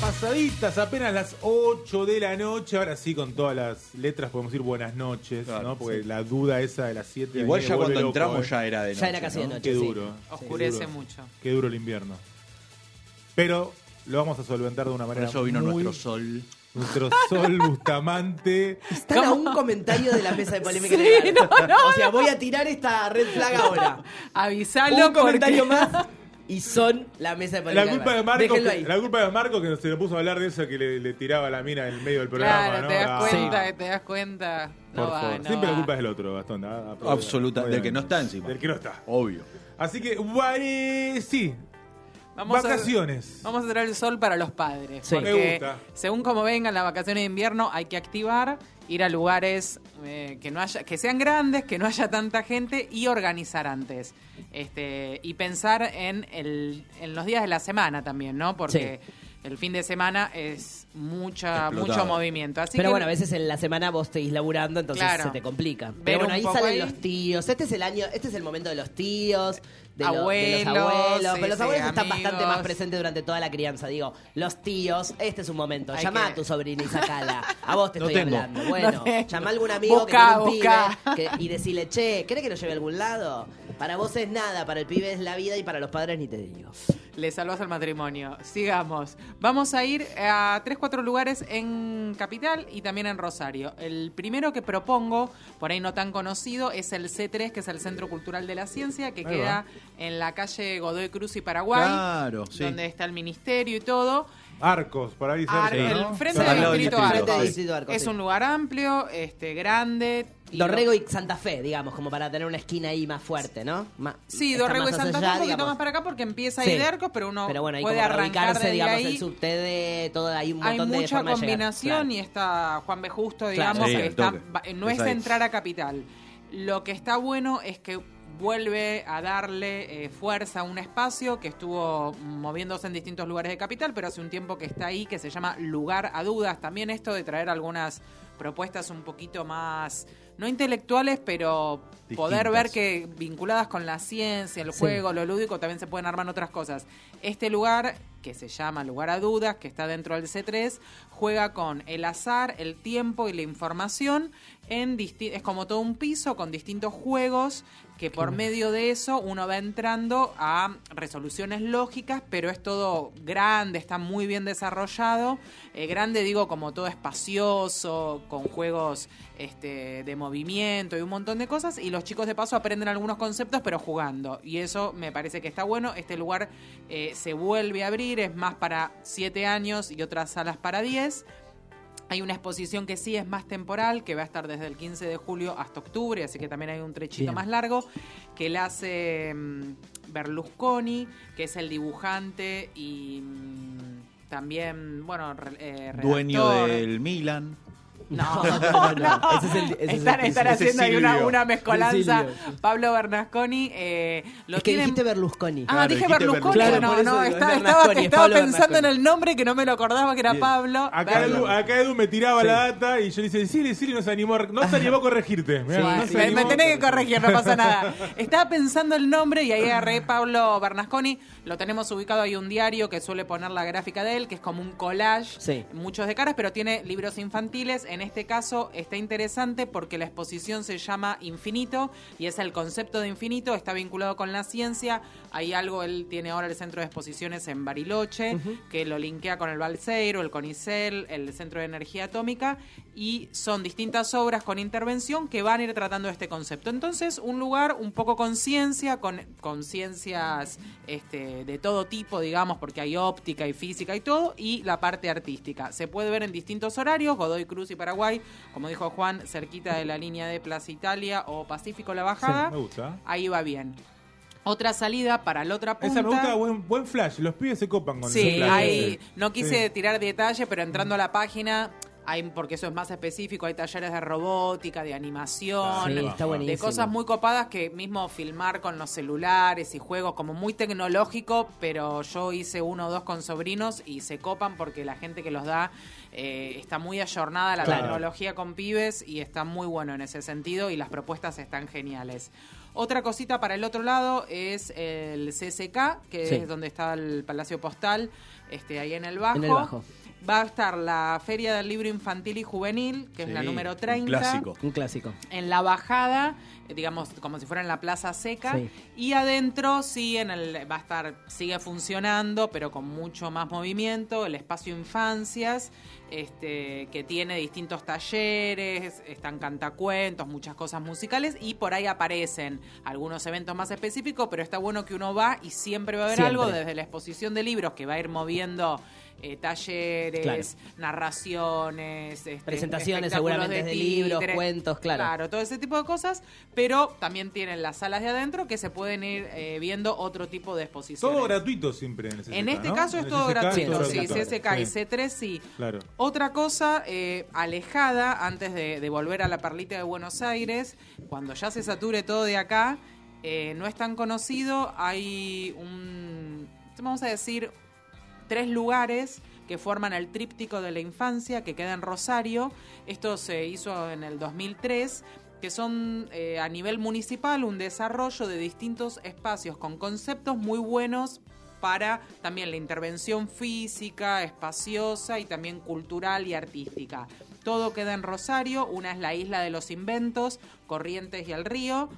Pasaditas apenas las 8 de la noche, ahora sí con todas las letras podemos decir buenas noches, Claro, ¿no? Porque sí. la duda esa de las 7 Igual ya cuando loco, entramos ¿eh? ya era de Ya noche. era casi de ¿no? noche. Qué sí. duro. Oscurece Qué duro. mucho. Qué duro el invierno. Pero lo vamos a solventar de una Por manera eso vino muy- nuestro sol. Nuestro sol Bustamante. Están a un comentario de la mesa de polémica Sí, no, no, o sea, voy a tirar esta red flag ahora. Avisalo un comentario porque- más y son la mesa de polémica La culpa de. Marco, que, la culpa de Marco que se le puso a hablar de eso que le, le tiraba la mina en el medio del programa, Claro, ¿no? te das Ah, cuenta, te das cuenta. No por va, favor. no Siempre va. la culpa es del otro, Gastón. ah, Absoluta, del que no está encima. Del que no está. Obvio. Así que, bueno, sí. Vamos a- Vacaciones. Vamos a traer el sol para los padres. Sí. Porque Me gusta. según como vengan las vacaciones de invierno, hay que activar, ir a lugares eh, que no haya, que sean grandes, que no haya tanta gente y organizar antes. Este, y pensar en, el, en los días de la semana también, ¿no? Porque el fin de semana es mucha, Explotado. mucho movimiento. Así Pero que- bueno, a veces en la semana vos seguís laburando, entonces Claro. se te complica. Ver Pero bueno, ahí salen ahí. los tíos. Este es el año, este es el momento de los tíos, de, lo- de Abuelos, los abuelos. sí, Pero los sí, abuelos están amigos. bastante más presentes durante toda la crianza. Digo, los tíos, este es un momento. Hay Llama que- a tu sobrina y sacala. A vos te No estoy tengo. hablando. Bueno, No tengo. llama a algún amigo Busca, que tiene un busca. pibe que- y decirle, che, ¿querés que lo lleve a algún lado? Para vos es nada, para el pibe es la vida y para los padres ni te digo. Le salvas al matrimonio. Sigamos. Vamos a ir a tres, cuatro lugares en Capital y también en Rosario. El primero que propongo, por ahí no tan conocido, es el C3, que es el Centro Cultural de la Ciencia, que Ahí queda en la calle Godoy Cruz y Paraguay. Claro, sí. Donde está el ministerio y todo. Arcos, por ahí Ar- cerca, el ¿no? frente del distrito Arcos. Frente del distrito Arcos, Es sí. un lugar amplio, este, grande. y Dorrego y Santa Fe, digamos, como para tener una esquina ahí más fuerte, ¿no? Ma- Sí, Dorrego y Santa Fe allá, un poquito digamos. más para acá porque empieza Sí. ahí de Arcos, pero uno Pero bueno, puede arrancar ubicarse, desde digamos, ahí. el subte de todo, hay un hay montón de mucha de llegar. combinación Claro. y está Juan B. Justo, Claro. digamos, Sí, que está, no es entrar a Capital. Lo que está bueno es que vuelve a darle eh, fuerza a un espacio que estuvo moviéndose en distintos lugares de Capital, pero hace un tiempo que está ahí, que se llama Lugar a Dudas. También esto de traer algunas propuestas un poquito más, no intelectuales, pero poder ver que vinculadas con la ciencia, el Sí. juego, lo lúdico, también se pueden armar otras cosas. Este lugar, que se llama Lugar a Dudas, que está dentro del C3, juega con el azar, el tiempo y la información. En es como todo un piso con distintos juegos que por medio de eso uno va entrando a resoluciones lógicas, pero es todo grande, está muy bien desarrollado. Eh, grande digo como todo espacioso, con juegos este, de movimiento y un montón de cosas. Y los chicos de paso aprenden algunos conceptos, pero jugando. Y eso me parece que está bueno. Este lugar eh, se vuelve a abrir, es más para 7 años y otras salas para 10. Hay una exposición que sí es más temporal, que va a estar desde el 15 de julio hasta octubre, así que también hay un trechito Bien. más largo, que la hace mm, Berlusconi, que es el dibujante y mm, también, bueno, eh, Dueño redactor. del Milan. No, No, no, ese es el- ese es el están, están Ese haciendo ahí una, una mezcolanza. Silvio, sí. Pablo Bernasconi eh, lo Es que tienen- dijiste Berlusconi. Ah, Claro, dije Berlusconi, no, Claro, no, es estaba, estaba, es estaba pensando en el nombre que no me lo acordaba que era Bien. Pablo. Acá Edu, acá Edu me tiraba la data y yo le dije, Silly, Silly no se animó, a- no se animó a corregirte. Mirá, no me, animó. me tenés que corregir, no pasa nada. Estaba pensando el nombre y ahí agarré Pablo Bernasconi. Lo tenemos ubicado ahí un diario que suele poner la gráfica de él, que es como un collage, Sí. muchos de caras, pero tiene libros infantiles. En este caso está interesante porque la exposición se llama Infinito y es el concepto de infinito, está vinculado con la ciencia. Hay algo, él tiene ahora el centro de exposiciones en Bariloche, que lo linkea con el Balseiro, el Conicel, el Centro de Energía Atómica, y son distintas obras con intervención que van a ir tratando este concepto. Entonces, un lugar un poco con ciencia, con, con ciencias este, de todo tipo, digamos, porque hay óptica y física y todo, y la parte artística. Se puede ver en distintos horarios, Godoy Cruz y Paraguay, como dijo Juan, cerquita de la línea de Plaza Italia o Pacífico La Sí, Bajada. me gusta. Ahí va bien. Otra salida para la otra punta. Esa me gusta, buen, buen flash. Los pibes se copan con Sí, ese flash. Sí. no quise Sí. tirar detalle, pero entrando a la página, hay, porque eso es más específico, hay talleres de robótica, de animación, Sí, está de cosas muy copadas que mismo filmar con los celulares y juegos como muy tecnológico, pero yo hice uno o dos con sobrinos y se copan porque la gente que los da eh, está muy ayornada a la Claro. tecnología con pibes y está muy bueno en ese sentido y las propuestas están geniales. Otra cosita para el otro lado es el CCK, que Sí. es donde está el Palacio Postal, este, ahí en el Bajo. En el Bajo. Va a estar la Feria del Libro Infantil y Juvenil, que es la número un 30. clásico. Un clásico. En la bajada, digamos, como si fuera en la Plaza Seca. Sí. Y adentro sí, en el, va a estar, sigue funcionando, pero con mucho más movimiento, el espacio Infancias, este, que tiene distintos talleres, están cantacuentos, muchas cosas musicales, y por ahí aparecen algunos eventos más específicos, pero está bueno que uno va y siempre va a haber Siempre. algo desde la exposición de libros que va a ir moviendo eh, talleres, narraciones, este, Presentaciones seguramente de libros, cuentos, claro. Claro, todo ese tipo de cosas, pero también tienen las salas de adentro que se pueden ir eh, viendo otro tipo de exposiciones. Todo gratuito siempre en ese En este ¿no? caso es todo gratuito, sí, CSK y Sí, C3 sí. Claro. Otra cosa, eh, alejada, antes de, de volver a la perlita de Buenos Aires, cuando ya se sature todo de acá, eh, no es tan conocido, hay un, vamos a decir, tres lugares que forman el tríptico de la infancia, que queda en Rosario. Esto se hizo en el 2003 que son eh, a nivel municipal un desarrollo de distintos espacios con conceptos muy buenos para también la intervención física, espaciosa y también cultural y artística. Todo queda en Rosario, una es la isla de los inventos, Corrientes y el río,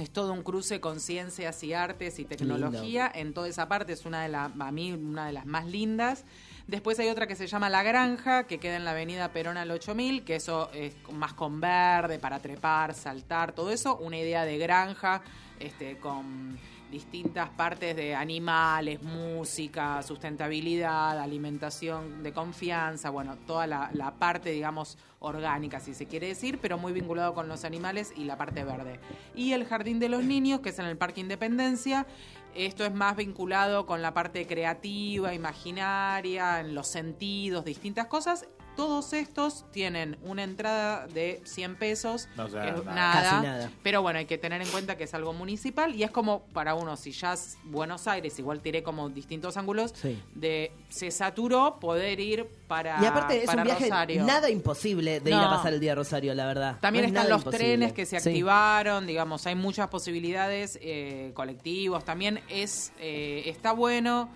es todo un cruce con ciencias y artes y tecnología. En toda esa parte es una de las, a mí, una de las más lindas. Después hay otra que se llama La Granja, que queda en la avenida Perón al 8000, que eso es más con verde, para trepar, saltar, todo eso. Una idea de granja, este, con distintas partes de animales, música, sustentabilidad, alimentación de confianza, bueno, toda la, parte, digamos, orgánica, si se quiere decir, pero muy vinculado con los animales y la parte verde. Y el Jardín de los Niños, que es en el Parque Independencia, esto es más vinculado con la parte creativa, imaginaria, en los sentidos, distintas cosas. Todos estos tienen una entrada de 100 pesos, O sea, que es nada. nada, Casi nada. pero bueno, hay que tener en cuenta que es algo municipal y es como para uno, si ya es Buenos Aires, igual tiré como distintos ángulos, Sí. de se saturó poder ir para, Y aparte es un viaje Rosario. nada imposible de ir a pasar el día a Rosario, la verdad. También No están los imposible. trenes que se Sí. activaron, digamos, hay muchas posibilidades, eh, colectivos, también es eh, está bueno.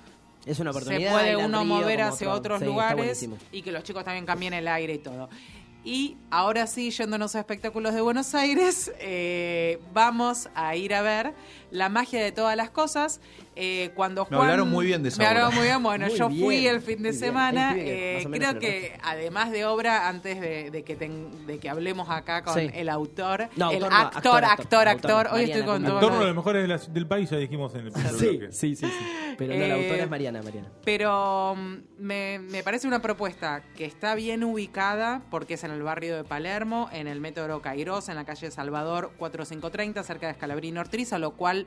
Es una Se oportunidad. puede ir al uno río mover hacia otro- otros sí, lugares y que los chicos también cambien el aire y todo. Y ahora sí, yéndonos a espectáculos de Buenos Aires, eh, vamos a ir a ver La magia de todas las cosas. Eh, cuando Me hablaron muy bien de esa Me hablaron muy bien. Bueno, Muy yo bien, fui el fin de bien. semana. Eh, creo que además de obra, antes de, de que ten- de que hablemos acá con Sí. el autor, No, el autor no, actor, actor, actor, actor, actor. Hoy estoy Mariana, con con todo. Lo- a los mejores de la- del país, ya dijimos en el primer Sí, bloque. sí, sí, sí. Pero no, la Eh, autora es Mariana, Mariana. Pero mm, me, me parece una propuesta que está bien ubicada porque es en el barrio de Palermo, en el método Cairós, en la calle Salvador 4530, cerca de Escalabrino Ortriza, lo cual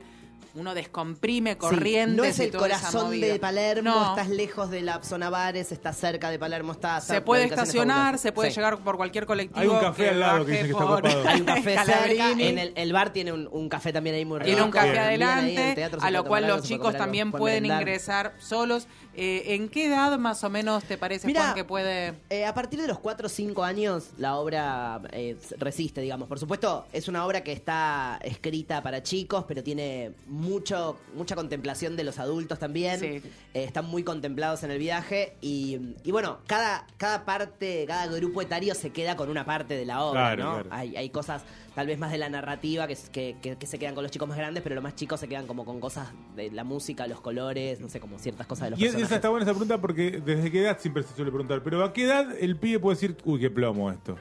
uno descomprime corrientes. Sí, no es y el toda corazón de Palermo, No. estás lejos de la zona bares, estás cerca de Palermo, estás... Se puede estacionar, se puede Sí. llegar por cualquier colectivo. Hay un café al lado que dice que está por copado. Hay un café cerca, en el, el bar tiene un, un café también ahí muy rico. Tiene un café adelante, ahí, a lo cual los chicos también pueden pueden merendar. ingresar solos. Eh, ¿En qué edad más o menos te parece, Mirá, Juan, que puede...? Eh, a partir de los 4 o 5 años la obra eh, resiste, digamos. Por supuesto, es una obra que está escrita para chicos, pero tiene mucho mucha contemplación de los adultos también. Sí. Eh, están muy contemplados en el viaje y, y bueno, cada, cada parte, cada grupo etario se queda con una parte de la obra, Claro, ¿no? claro. Hay, hay cosas tal vez más de la narrativa que, que, que- que se quedan con los chicos más grandes, pero los más chicos se quedan como con cosas de la música, los colores, no sé, como ciertas cosas de los Y es- personajes. Esa está buena esa pregunta porque desde qué edad siempre se suele preguntar. Pero ¿a qué edad el pibe puede decir, uy, qué plomo esto?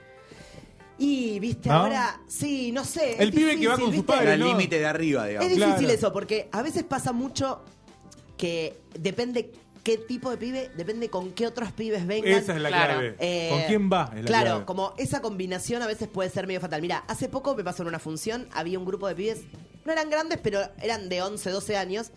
Y, viste, ¿No? ahora, sí, no sé. es El pibe que va con padres, Era el ¿no? límite de arriba, digamos. Es difícil Claro. eso, porque a veces pasa mucho que depende qué tipo de pibe, depende con qué otros pibes vengan. Esa es la Claro. clave. Eh, ¿Con quién va? Es la claro, clave. como esa combinación a veces puede ser medio fatal. Mira, hace poco me pasó en una función, había un grupo de pibes no eran grandes, pero eran de 11, 12 años.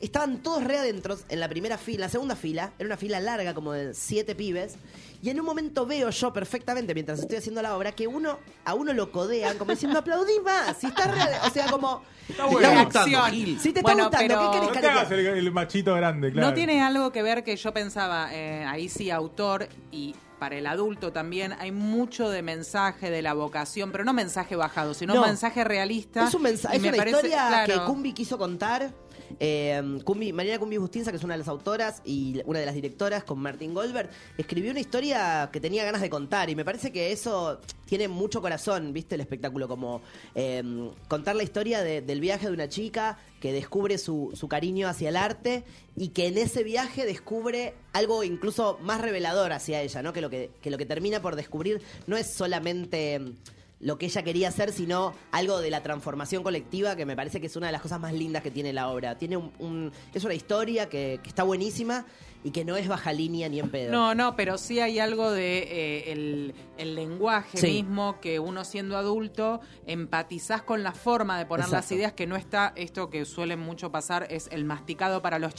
Estaban todos re adentros en la primera fila, en la segunda fila, era una fila larga como de siete pibes. Y en un momento veo yo perfectamente, mientras estoy haciendo la obra, que uno a uno lo codean como diciendo aplaudí más. Si está re- o sea, como. Está bueno. Gustando. Gil. Si te está Bueno, gustando, pero- ¿qué No querés te hagas cariño? el, el machito grande, claro. No tiene algo que ver que yo pensaba, eh, ahí sí, autor y para el adulto también hay mucho de mensaje de la vocación, pero no mensaje bajado, sino No. mensaje realista. Es, un mensaje, Y es me una parece- historia claro. que Cumbi quiso contar. Eh, Cumbi, Mariana Cumbi Bustinza, que es una de las autoras y una de las directoras con Martín Goldberg, escribió una historia que tenía ganas de contar y me parece que eso tiene mucho corazón, ¿viste? El espectáculo, como eh, contar la historia de- del viaje de una chica que descubre su, cariño hacia el arte y que en ese viaje descubre algo incluso más revelador hacia ella, ¿no? Que lo que, termina por descubrir no es solamente mm, lo que ella quería hacer, sino algo de la transformación colectiva, que me parece que es una de las cosas más lindas que tiene la obra. Tiene un, un- es una historia que, que está buenísima y que no es baja línea ni en pedo. No, no, pero sí hay algo de eh, el, el lenguaje Sí. mismo que uno siendo adulto empatizás con la forma de poner las ideas que no está esto que suele mucho pasar es el masticado para los No.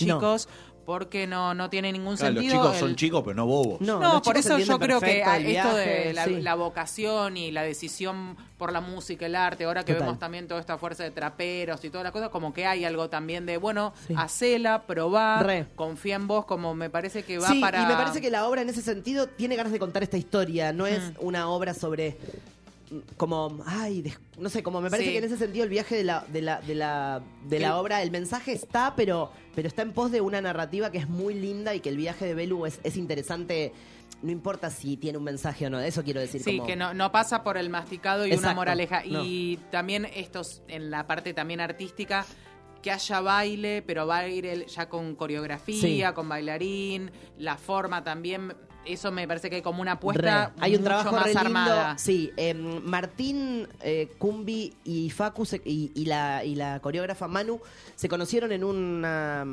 Porque no no tiene ningún Claro, los sentido. chicos son chicos, pero no bobos. No, No, los por eso yo creo que esto de la, sí. la vocación y la decisión por la música, el arte, ahora que Total. vemos también toda esta fuerza de traperos y todas las cosas, como que hay algo también de, bueno, Sí. hacela, probá, Re. confía en vos, como me parece que va sí, para... y me parece que la obra en ese sentido tiene ganas de contar esta historia, no es Mm. una obra sobre como ay no sé como me parece Sí. que en ese sentido el viaje de la de la de la de la obra el mensaje está pero pero está en pos de una narrativa que es muy linda y que el viaje de Belu es, es interesante no importa si tiene un mensaje o no eso quiero decir Sí, como- que no, no pasa por el masticado y una moraleja. no. Y también estos, en la parte también artística, que haya baile, pero baile ya con coreografía, Sí. con bailarín, la forma también, eso me parece que hay como una apuesta Re. Hay un mucho trabajo más re lindo. armada. Sí, eh, Martín, eh, Cumbi y Facu se- y, y la, y la coreógrafa Manu se conocieron en una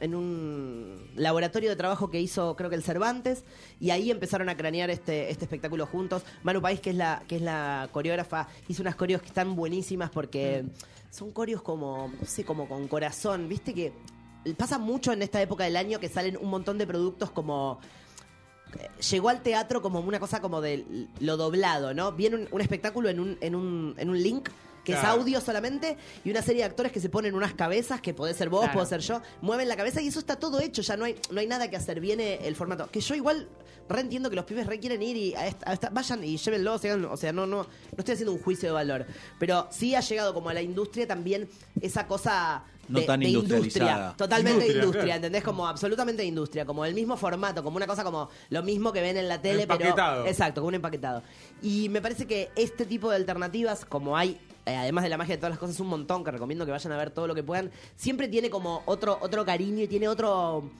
en un laboratorio de trabajo que hizo creo que el Cervantes y ahí empezaron a cranear este, este espectáculo juntos. Manu País, que es la, que es la coreógrafa, hizo unas coreos que están buenísimas porque son coreos como, no sé, como con corazón, viste que pasa mucho en esta época del año que salen un montón de productos como llegó al teatro como una cosa como de lo doblado, ¿no? Viene un, un espectáculo en un, en un, en un link que es audio solamente y una serie de actores que se ponen unas cabezas, que puede ser vos, Claro. puedo ser yo, mueven la cabeza y eso está todo hecho, ya no hay, no hay nada que hacer, viene el formato. Que yo igual re entiendo que los pibes re quieren ir y a esta- a esta- vayan y llévenlo, o sea, no- o sea, no, no, no estoy haciendo un juicio de valor, pero sí ha llegado como a la industria también esa cosa No de, tan de industrializada. industria, totalmente de Industria, industria, claro. ¿entendés? Como absolutamente de industria, como el mismo formato, como una cosa como lo mismo que ven en la tele, pero Empaquetado. exacto, como un empaquetado. Y me parece que este tipo de alternativas, como hay eh, además de la magia de todas las cosas, un montón que recomiendo que vayan a ver todo lo que puedan, siempre tiene como otro otro cariño y tiene otro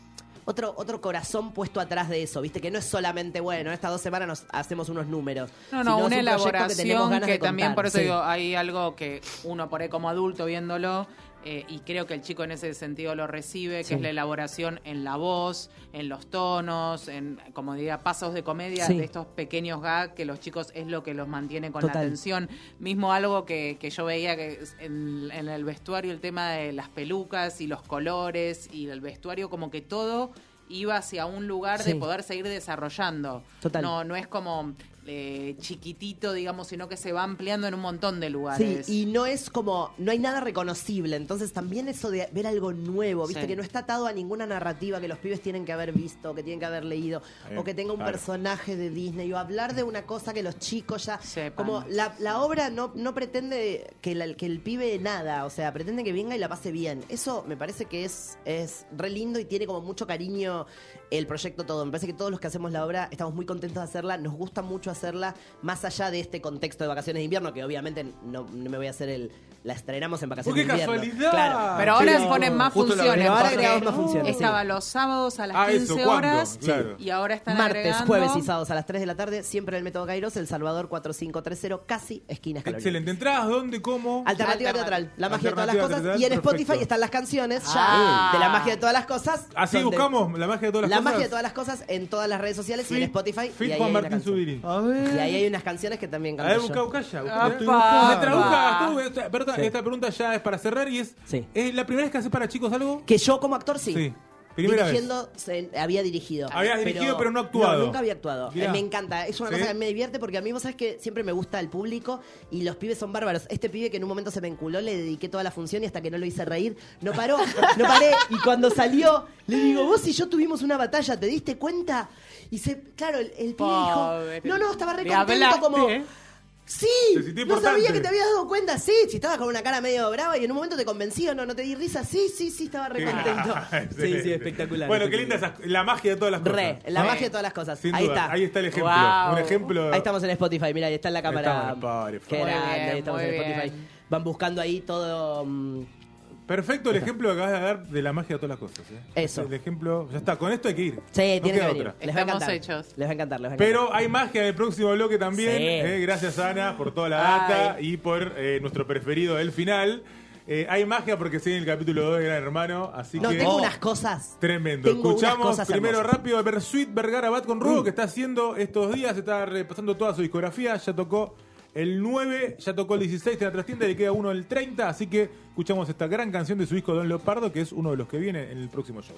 otro, otro corazón puesto atrás de eso, ¿viste? Que no es solamente, bueno, estas dos semanas nos hacemos unos números. No, no, es una un elaboración que, tenemos ganas de también, por eso Sí. digo, hay algo que uno por ahí como adulto viéndolo, eh, y creo que el chico en ese sentido lo recibe, que Sí. es la elaboración en la voz, en los tonos, en, como diría, pasos de comedia, Sí. de estos pequeños gags que los chicos es lo que los mantiene con Total. la atención. Mismo algo que, que yo veía que en, en el vestuario, el tema de las pelucas y los colores y el vestuario, como que todo iba hacia un lugar de poder seguir desarrollando. Total. No, no es como eh, chiquitito, digamos, sino que se va ampliando en un montón de Sí, lugares. y no es como, no hay nada reconocible, entonces también eso de ver algo nuevo, viste, Sí. que no está atado a ninguna narrativa que los pibes tienen que haber visto, que tienen que haber leído, Eh, o que tenga un claro. personaje de Disney, o hablar de una cosa que los chicos ya, Sepan. como la, la obra no, no pretende que, la- que el pibe nada, o sea, pretende que venga y la pase bien, eso me parece que es, es re lindo y tiene como mucho cariño el proyecto todo, me parece que todos los que hacemos la obra estamos muy contentos de hacerla, nos gusta mucho hacerla, más allá de este contexto de vacaciones de invierno, que obviamente no, no me voy a hacer el, la estrenamos en vacaciones ¡Oh, qué de invierno. casualidad! Claro. Pero ahora Sí, ponen más funciones. ahora agregamos más funciones, sí. Estaba los sábados a las Ah, 15 eso, ¿cuándo? horas Claro. y ahora están Martes, agregando- jueves y sábados a las 3 de la tarde, siempre en el Método Kairos, El Salvador 4530, casi esquina Escalón. Excelente. ¿Entradas dónde? ¿Cómo? Alternativa Alternativa. teatral, la magia de todas las cosas. teatral, Y en Spotify están las canciones ya Ah. de la magia de todas las cosas. Así donde- buscamos la magia de todas las La cosas. magia de todas las cosas en todas las redes sociales y en Spotify. Fit y ahí Juan Martín. Subiri. A ver. Y ahí hay unas canciones que también A canto ver, yo. busca, busca ya. busca. Apa. Gastón, pero Sí. esta pregunta ya es para cerrar y es, Sí. ¿es la primera vez que haces para chicos algo? Que yo como actor sí. Sí. Primera vez. Dirigiendo, se- había dirigido. Habías dirigido, pero no actuado. nunca había actuado. Mirá. Eh, me encanta. Es una ¿Sí? cosa que me divierte porque a mí, vos sabés que siempre me gusta el público y los pibes son bárbaros. Este pibe que en un momento se me enculó, le dediqué toda la función y hasta que no lo hice reír, no paró, no paré. Y cuando salió, le digo, vos y yo tuvimos una batalla, ¿te diste cuenta? Y se, claro, el, el pibe Pobre. dijo, no, no, estaba re contento como... Sí, no sabía que te habías dado cuenta, sí, si estabas con una cara medio brava y en un momento te convencí o no, no te di risa, sí, sí, sí, estaba re contento. sí, sí, espectacular. Bueno, qué linda esa- la magia de todas las cosas. Re, la magia de todas las cosas. Sin ahí duda, está. Ahí está el ejemplo. Wow. Un ejemplo. Ahí estamos en Spotify, mira, ahí está en la cámara. Ahí estamos en Spotify. Van buscando ahí todo. mm, Perfecto el ejemplo que acabas de dar de la magia de todas las cosas. ¿eh? Eso. El ejemplo, ya está, con esto hay que ir. Sí, No tiene que venir. otra. Les va a Estamos encantar. hechos. Les va a encantar, les va a encantar. Pero hay magia en el próximo bloque también. Sí. eh, gracias Ana por toda la data Ay. y por eh, nuestro preferido del final. Eh, hay magia porque sigue el capítulo 2 de Gran Hermano, así no, que... tengo Oh, unas cosas. Tremendo. Tengo unas Escuchamos cosas primero hermosas. rápido Bersuit Vergara Bat con Rudo, que está haciendo estos días, está repasando toda su discografía, ya tocó el 9, ya tocó el 16 de la trastienda, le queda uno el 30, así que escuchamos esta gran canción de su disco Don Leopardo, que es uno de los que viene en el próximo show.